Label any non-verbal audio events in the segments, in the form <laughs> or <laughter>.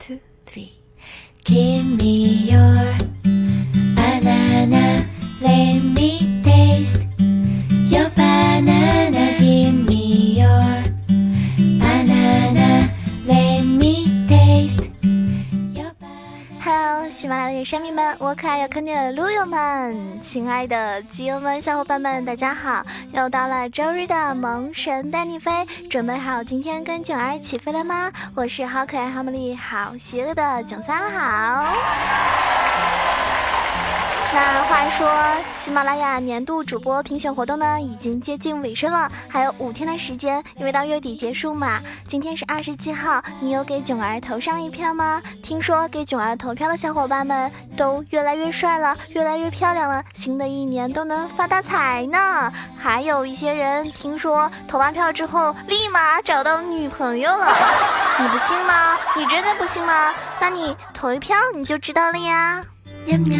two, three. Give me your banana, let me 山民们，我可爱又坑爹的撸友们，亲爱的基友们、小伙伴们，大家好！又到了周日的萌神带你飞，准备好今天跟囧儿起飞了吗？我是好可爱、好美丽、好邪恶的囧三好。那话说，喜马拉雅年度主播评选活动呢，已经接近尾声了，还有五天的时间，因为到月底结束嘛。今天是二十七号，你有给囧儿投上一票吗？听说给囧儿投票的小伙伴们都越来越帅了，越来越漂亮了，新的一年都能发大财呢。还有一些人听说投完票之后立马找到女朋友了，你不信吗？你真的不信吗？那你投一票你就知道了呀。喵喵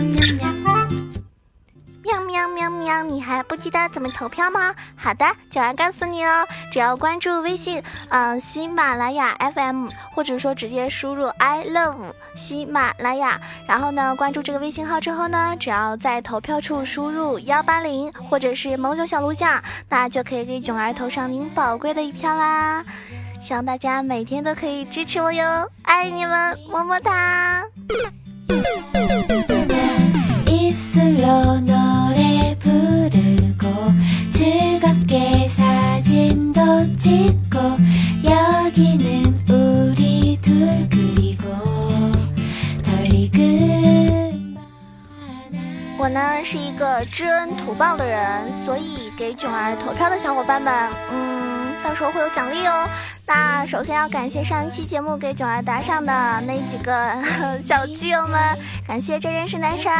喵喵喵喵！你还不知道怎么投票吗？好的，九儿告诉你哦。只要关注微信，嗯、呃，喜马拉雅 FM，或者说直接输入 I love 喜马拉雅，然后呢，关注这个微信号之后呢，只要在投票处输入幺八零或者是某种小鹿酱，那就可以给囧儿投上您宝贵的一票啦。希望大家每天都可以支持我哟，爱你们，么么哒。if so no no 진도 찍고 여기는 우리 둘 그리고 덜익은 我呢是一个知恩图报的人，所以给囧儿投票的小伙伴们，嗯，到时候会有奖励哦。那首先要感谢上一期节目给囧儿打赏的那几个<laughs> 小基友们，感谢真人是男神、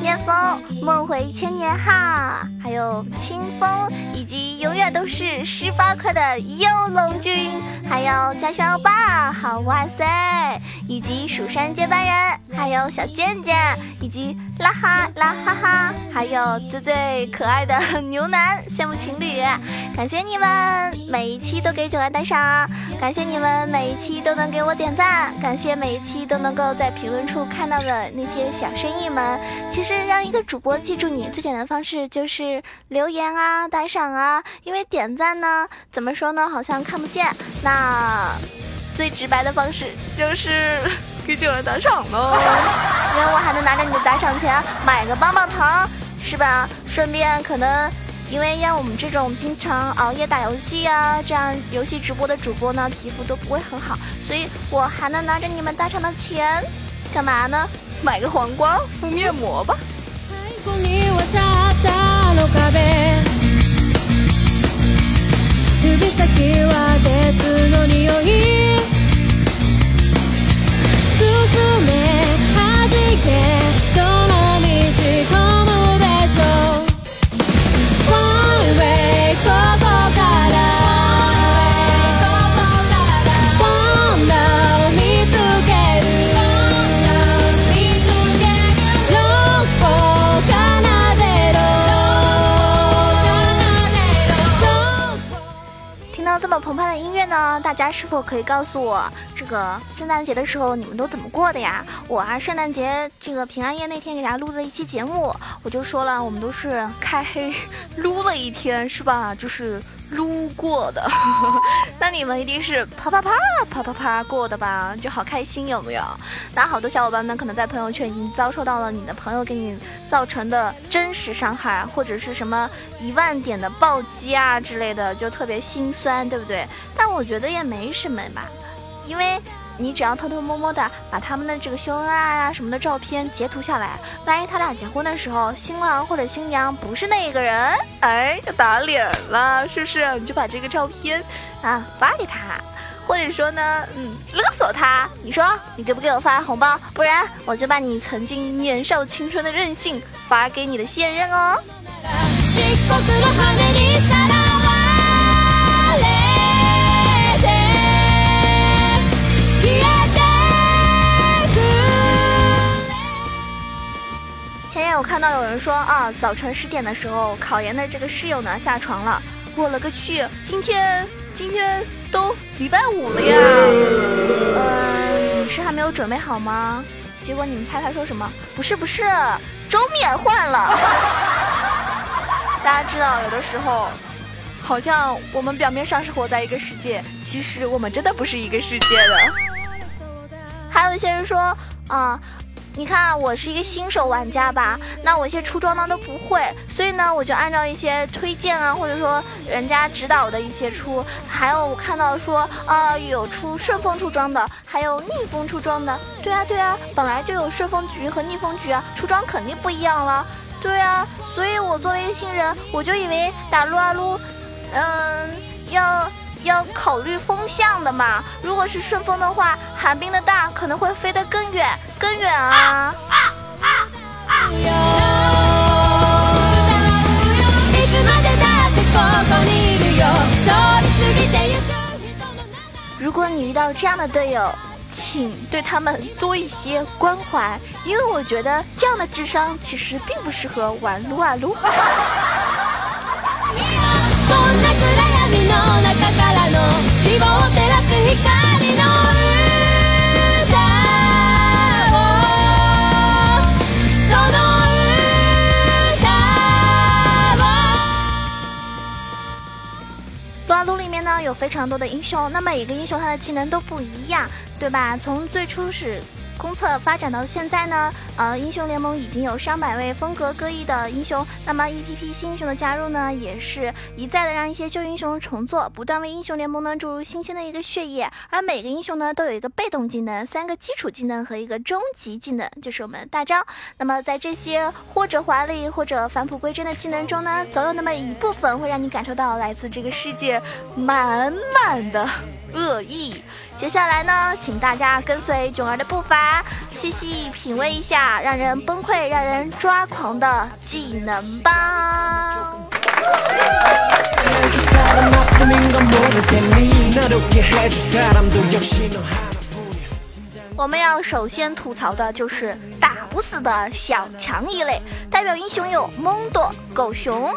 念风、梦回千年哈， 还有清风，以及永远都是十八块的幽龙君，还有家轩欧巴，好哇塞，以及蜀山接班人，还有小贱贱，以及啦哈啦哈哈，还有最最可爱的牛腩，羡慕情侣，感谢你们每一期都给九儿打赏，感谢你们每一期都能给我点赞，感谢每一期都能够在评论处看到的那些小生意们。其实让一个主播记住你最简单的方式就是留言啊、打赏啊，因为点赞呢，怎么说呢，好像看不见。那最直白的方式就是 <laughs> 给九儿打赏喽，<laughs> 因为我还能拿着你的打赏钱买个棒棒糖，是吧？顺便可能。因为像我们这种经常熬夜打游戏啊，这样游戏直播的主播呢，皮肤都不会很好，所以我还能拿着你们打赏的钱，干嘛呢？买个黄瓜敷面膜吧。シャッターの壁指先は鉄の匂い。進め弾け澎湃的音乐呢，大家是否可以告诉我，个圣诞节的时候你们都怎么过的呀？我啊，圣诞节这个平安夜那天给大家录了一期节目，我就说了，我们都是开黑 <laughs> 撸了一天，是吧？就是撸过的。<laughs> 那你们一定是啪啪啪啪啪啪过的吧？就好开心，有没有？那好多小伙伴们可能在朋友圈已经遭受到了你的朋友给你造成的真实伤害，或者是什么一万点的暴击啊之类的，就特别心酸，对不对？但我觉得也没什么吧，因为你只要偷偷摸摸的把他们的这个秀恩爱啊什么的照片截图下来，万一他俩结婚的时候，新郎或者新娘不是那个人，哎，就打脸了，是不是？你就把这个照片啊发给他。或者说呢，嗯，勒索他。你说你给不给我发红包？不然我就把你曾经年少青春的任性发给你的现任哦。<laughs> 前天我看到有人说啊，早晨十点的时候，考研的这个室友呢下床了。我了个去！今天今天都礼拜五了呀。嗯，你是还没有准备好吗？结果你们猜他说什么？不是不是，周面换了。<laughs> 大家知道，有的时候，好像我们表面上是活在一个世界，其实我们真的不是一个世界的。还有一些人说啊。你看，我是一个新手玩家吧？那我一些出装呢都不会，所以呢，我就按照一些推荐啊，或者说人家指导的一些出。还有我看到说，啊，有出顺风出装的，还有逆风出装的。对啊，对啊，本来就有顺风局和逆风局啊，出装肯定不一样了。对啊，所以我作为一个新人，我就以为打撸啊撸，嗯，要。要考虑风向的嘛，如果是顺风的话，寒冰的大可能会飞得更远更远啊。如果你遇到这样的队友，请对他们多一些关怀，因为我觉得这样的智商其实并不适合玩撸啊撸。撸啊撸里面呢有非常多的英雄，那每一个英雄他的技能都不一样，对吧？从最初始。公测发展到现在呢，呃，英雄联盟已经有上百位风格各异的英雄。那么 EPP 新英雄的加入呢，也是一再的让一些旧英雄重做，不断为英雄联盟呢注入新鲜的一个血液。而每个英雄呢都有一个被动技能、三个基础技能和一个终极技能，就是我们大招。那么在这些或者华丽或者返璞归真的技能中呢，总有那么一部分会让你感受到来自这个世界满满的恶意。接下来呢，请大家跟随囧儿的步伐，细细品味一下让人崩溃、让人抓狂的技能吧。我们要首先吐槽的就是大不死的小强一类，代表英雄有蒙多、狗熊。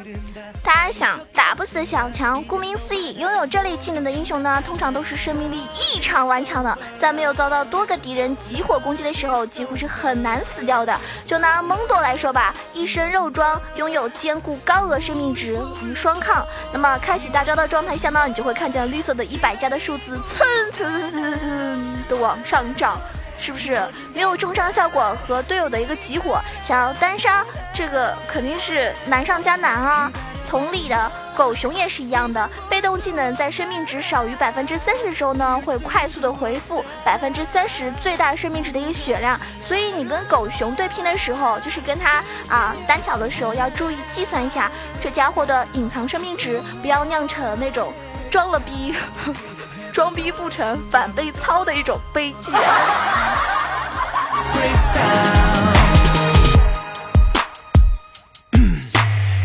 大家想，打不死的小强，顾名思义，拥有这类技能的英雄呢，通常都是生命力异常顽强的，在没有遭到多个敌人集火攻击的时候，几乎是很难死掉的。就拿蒙多来说吧，一身肉装，拥有坚固高额生命值与双抗。那么开启大招的状态下呢，你就会看见绿色的一百加的数字蹭蹭蹭蹭蹭的往上涨。是不是没有重伤效果和队友的一个集火，想要单杀这个肯定是难上加难啊！同理的，狗熊也是一样的，被动技能在生命值少于百分之三十的时候呢，会快速的回复百分之三十最大生命值的一个血量，所以你跟狗熊对拼的时候，就是跟他啊单挑的时候，要注意计算一下这家伙的隐藏生命值，不要酿成那种装了逼。<laughs> 装逼不成反被操的一种悲剧。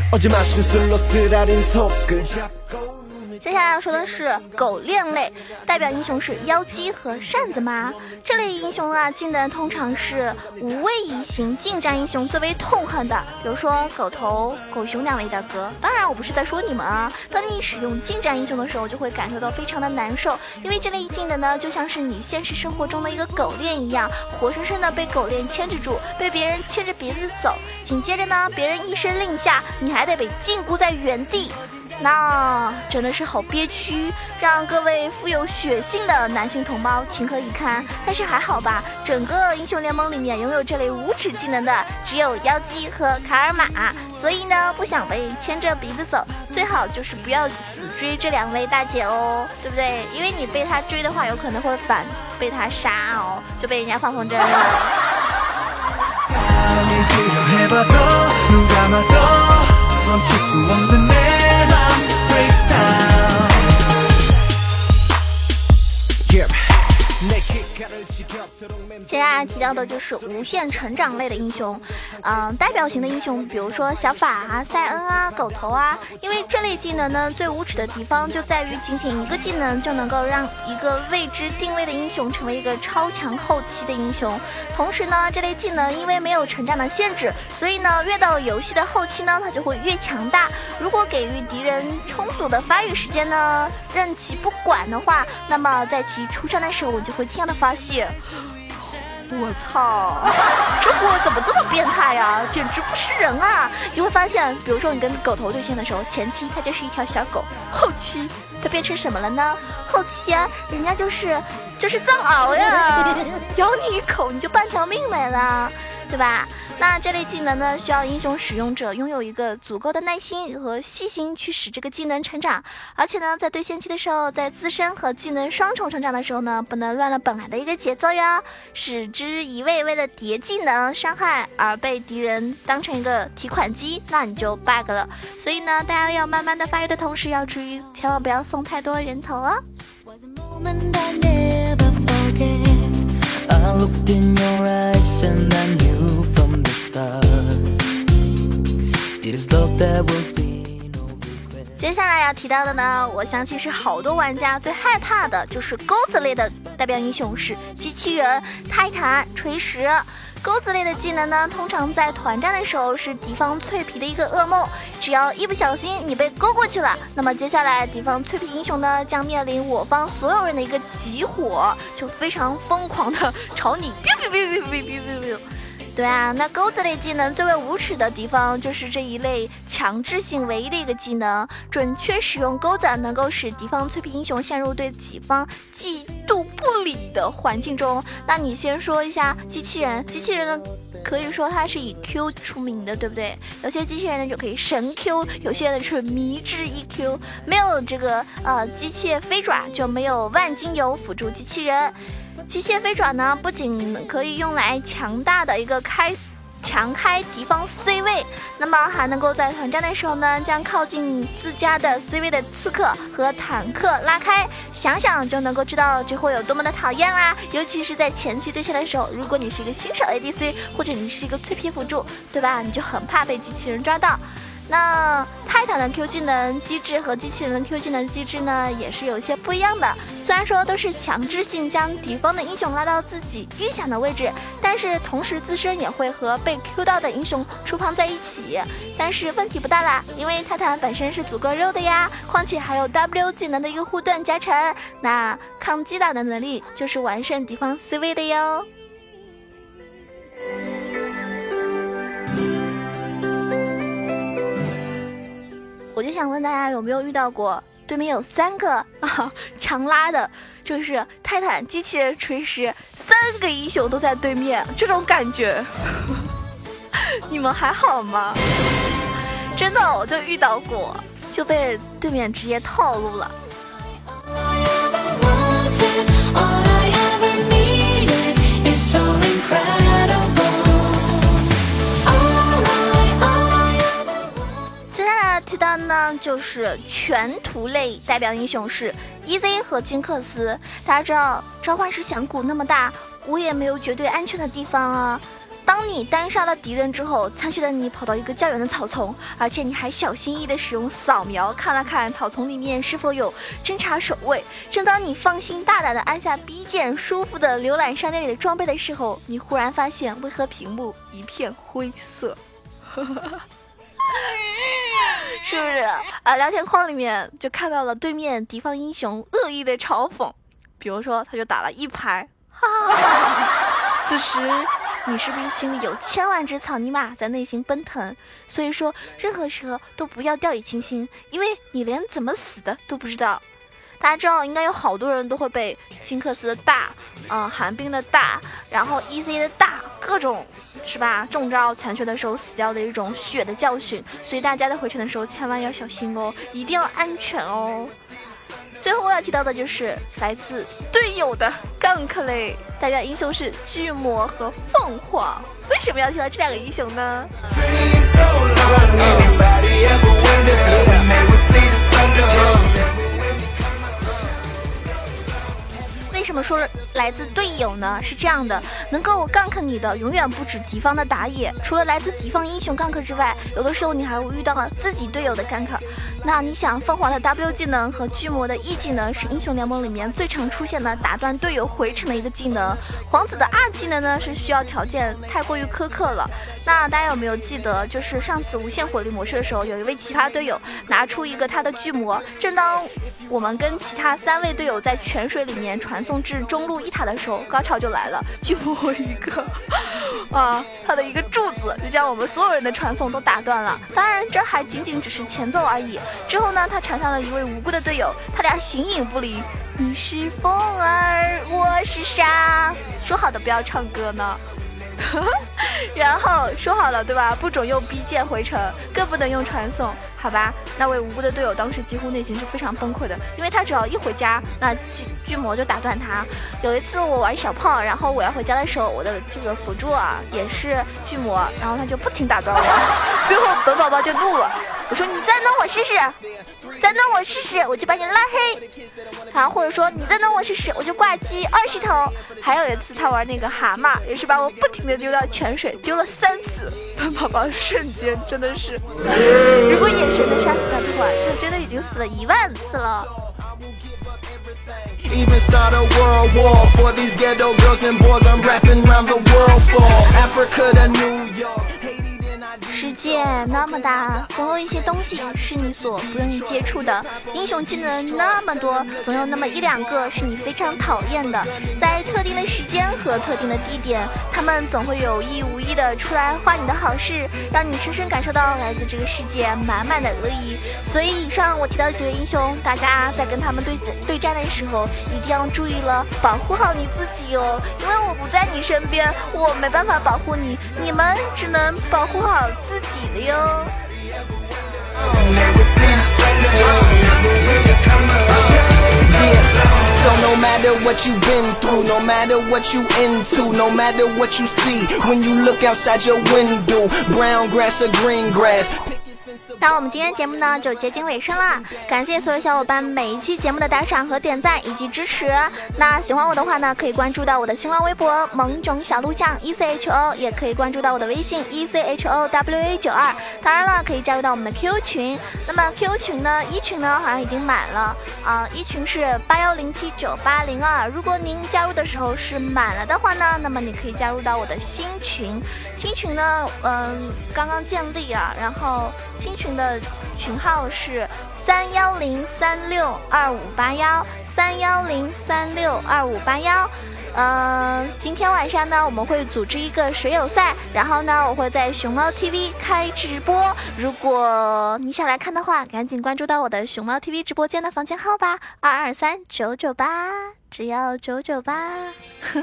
어제 마신 술로 쓰라린 속을 잡고 接下来要说的是狗链类，代表英雄是妖姬和扇子妈。这类英雄啊，技能通常是无畏移形近战英雄最为痛恨的，比如说狗头、狗熊两位大哥。当然，我不是在说你们啊。当你使用近战英雄的时候，就会感受到非常的难受，因为这类技能呢，就像是你现实生活中的一个狗链一样，活生生的被狗链牵制住，被别人牵着鼻子走。紧接着呢，别人一声令下，你还得被禁锢在原地。那真的是好憋屈，让各位富有血性的男性同胞情何以堪？但是还好吧，整个英雄联盟里面拥有这类无耻技能的只有妖姬和卡尔玛，所以呢，不想被牵着鼻子走，最好就是不要死追这两位大姐哦，对不对？因为你被他追的话，有可能会反被他杀哦，就被人家放风筝了。<laughs> 멈출 수 없는 내맘 breakdown 接下来提到的就是无限成长类的英雄，嗯，代表型的英雄，比如说小法啊、塞恩啊、狗头啊，因为这类技能呢，最无耻的地方就在于仅仅一个技能就能够让一个未知定位的英雄成为一个超强后期的英雄。同时呢，这类技能因为没有成长的限制，所以呢，越到游戏的后期呢，它就会越强大。如果给予敌人充足的发育时间呢，任其不管的话，那么在其出生的时候，我就会惊讶的发现。我操，这货怎么这么变态呀？简直不是人啊！你会发现，比如说你跟狗头对线的时候，前期它就是一条小狗，后期它变成什么了呢？后期啊，人家就是就是藏獒呀，咬你一口你就半条命没了，对吧？那这类技能呢，需要英雄使用者拥有一个足够的耐心和细心去使这个技能成长，而且呢，在对线期的时候，在自身和技能双重成长的时候呢，不能乱了本来的一个节奏哟，使之一味为了叠技能伤害而被敌人当成一个提款机，那你就 bug 了。所以呢，大家要慢慢的发育的同时，要注意，千万不要送太多人头哦。接下来要提到的呢，我相信是好多玩家最害怕的，就是钩子类的代表英雄是机器人、泰坦、锤石。钩子类的技能呢通常在团战的时候是敌方脆皮的一个噩梦只要一不小心你被勾过去了那么接下来敌方脆皮英雄呢将面临我方所有人的一个集火就非常疯狂的朝你 biu biu biu biu biu biu biu biu 对啊，那钩子类技能最为无耻的地方就是这一类强制性唯一的一个技能，准确使用钩子能够使敌方脆皮英雄陷入对己方嫉妒不理的环境中。那你先说一下机器人，机器人呢？可以说它是以 Q 出名的，对不对？有些机器人呢就可以神 Q，有些呢是迷之一 Q。没有这个呃机械飞爪，就没有万金油辅助机器人。机械飞爪呢，不仅可以用来强大的一个开强开敌方 C 位，那么还能够在团战的时候呢，将靠近自家的 C 位的刺客和坦克拉开。想想就能够知道这会有多么的讨厌啦！尤其是在前期对线的时候，如果你是一个新手 ADC，或者你是一个脆皮辅助，对吧？你就很怕被机器人抓到。那泰坦的 Q 技能机制和机器人的 Q 技能机制呢，也是有些不一样的。虽然说都是强制性将敌方的英雄拉到自己预想的位置，但是同时自身也会和被 Q 到的英雄触碰在一起。但是问题不大啦，因为泰坦本身是足够肉的呀，况且还有 W 技能的一个护盾加成，那抗击打的能力就是完胜敌方 C 位的哟。我就想问大家有没有遇到过对面有三个啊强拉的，就是泰坦、机器人、锤石三个英雄都在对面，这种感觉，<laughs> 你们还好吗？真的，我就遇到过，就被对面直接套路了。那，就是全图类代表英雄是 EZ 和金克斯。大家知道召唤师峡谷那么大，我也没有绝对安全的地方啊。当你单杀了敌人之后，残血的你跑到一个较远的草丛，而且你还小心翼翼地使用扫描看了看草丛里面是否有侦察守卫。正当你放心大胆地按下 B 键，舒服地浏览商店里的装备的时候，你忽然发现为何屏幕一片灰色？<laughs> 是不是啊？聊天框里面就看到了对面敌方英雄恶意的嘲讽，比如说他就打了一排，哈哈哈。此时你是不是心里有千万只草泥马在内心奔腾？所以说，任何时候都不要掉以轻心，因为你连怎么死的都不知道。大家知道，应该有好多人都会被金克斯的大，嗯、寒冰的大，然后 EC 的大，各种是吧？中招残血的时候死掉的一种血的教训，所以大家在回城的时候千万要小心哦，一定要安全哦。最后我要提到的就是来自队友的 gank 类，代表英雄是巨魔和凤凰。为什么要提到这两个英雄呢？为什么说来自队友呢？是这样的，能够 gank 你的永远不止敌方的打野，除了来自敌方英雄 gank 之外，有的时候你还会遇到了自己队友的 gank。那你想，凤凰的 W 技能和巨魔的 E 技能是英雄联盟里面最常出现的打断队友回城的一个技能。皇子的 R 技能呢是需要条件太过于苛刻了。那大家有没有记得，就是上次无限火力模式的时候，有一位奇葩队友拿出一个他的巨魔，正当我们跟其他三位队友在泉水里面传送至中路一塔的时候，高潮就来了，巨魔一个 <laughs> 啊，他的一个柱子就将我们所有人的传送都打断了。当然，这还仅仅只是前奏而已。之后呢，他缠上了一位无辜的队友，他俩形影不离。你是风儿，我是沙，说好的不要唱歌呢？<laughs> 然后说好了对吧？不准用 B 键回城，更不能用传送，好吧？那位无辜的队友当时几乎内心是非常崩溃的，因为他只要一回家，那巨巨魔就打断他。有一次我玩小炮，然后我要回家的时候，我的这个辅助啊也是巨魔，然后他就不停打断我，<laughs> 最后本宝宝就怒了，我说你再弄我试试，再弄我试试，我就把你拉黑。然后或者说你再弄我试试，我就挂机二十头。还有一次他玩那个蛤蟆，也是把我不停的丢到泉水，丢了三次，本宝宝瞬间真的是，如果眼神能杀死他的话，就真的已经死了一万次了。Even start a world war for these ghetto girls and boys I'm rapping around the world for Africa to New 那么大，总有一些东西是你所不愿意接触的。英雄技能那么多，总有那么一两个是你非常讨厌的。在特定的时间和特定的地点，他们总会有意无意的出来坏你的好事，让你深深感受到来自这个世界满满的恶意。所以，以上我提到的几位英雄，大家在跟他们对对战的时候，一定要注意了，保护好你自己哦。因为我不在你身边，我没办法保护你，你们只能保护好自己的 So no matter what you've been through, no matter what you into, no matter what you see, when you look outside your window, brown grass or green grass. 那我们今天节目呢就接近尾声啦，感谢所有小伙伴每一期节目的打赏和点赞以及支持。那喜欢我的话呢，可以关注到我的新浪微博萌种小鹿酱 E C H O，也可以关注到我的微信 E C H O W A 九二。当然了，可以加入到我们的 Q 群。那么 QQ 群呢，一群呢好像已经满了啊、一群是八幺零七九八零二。如果您加入的时候是满了的话呢，那么你可以加入到我的新群。新群呢，嗯，刚刚建立啊，然后新群的群号是三幺零三六二五八幺三幺零三六二五八幺。嗯，今天晚上呢，我们会组织一个水友赛，然后呢，我会在熊猫 TV 开直播。如果你想来看的话，赶紧关注到我的熊猫 TV 直播间的房间号吧，二二三九九八，只要九九八，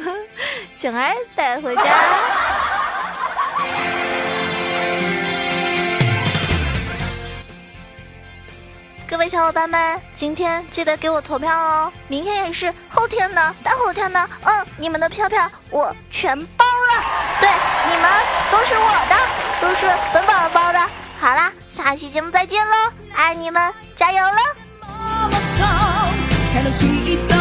<laughs> 囧儿带回家。位小伙伴们，今天记得给我投票哦！明天也是，后天呢，大后天呢，嗯，你们的票票我全包了。对，你们都是我的，都是本宝宝的。好啦，下期节目再见喽，爱你们，加油喽！悲しいと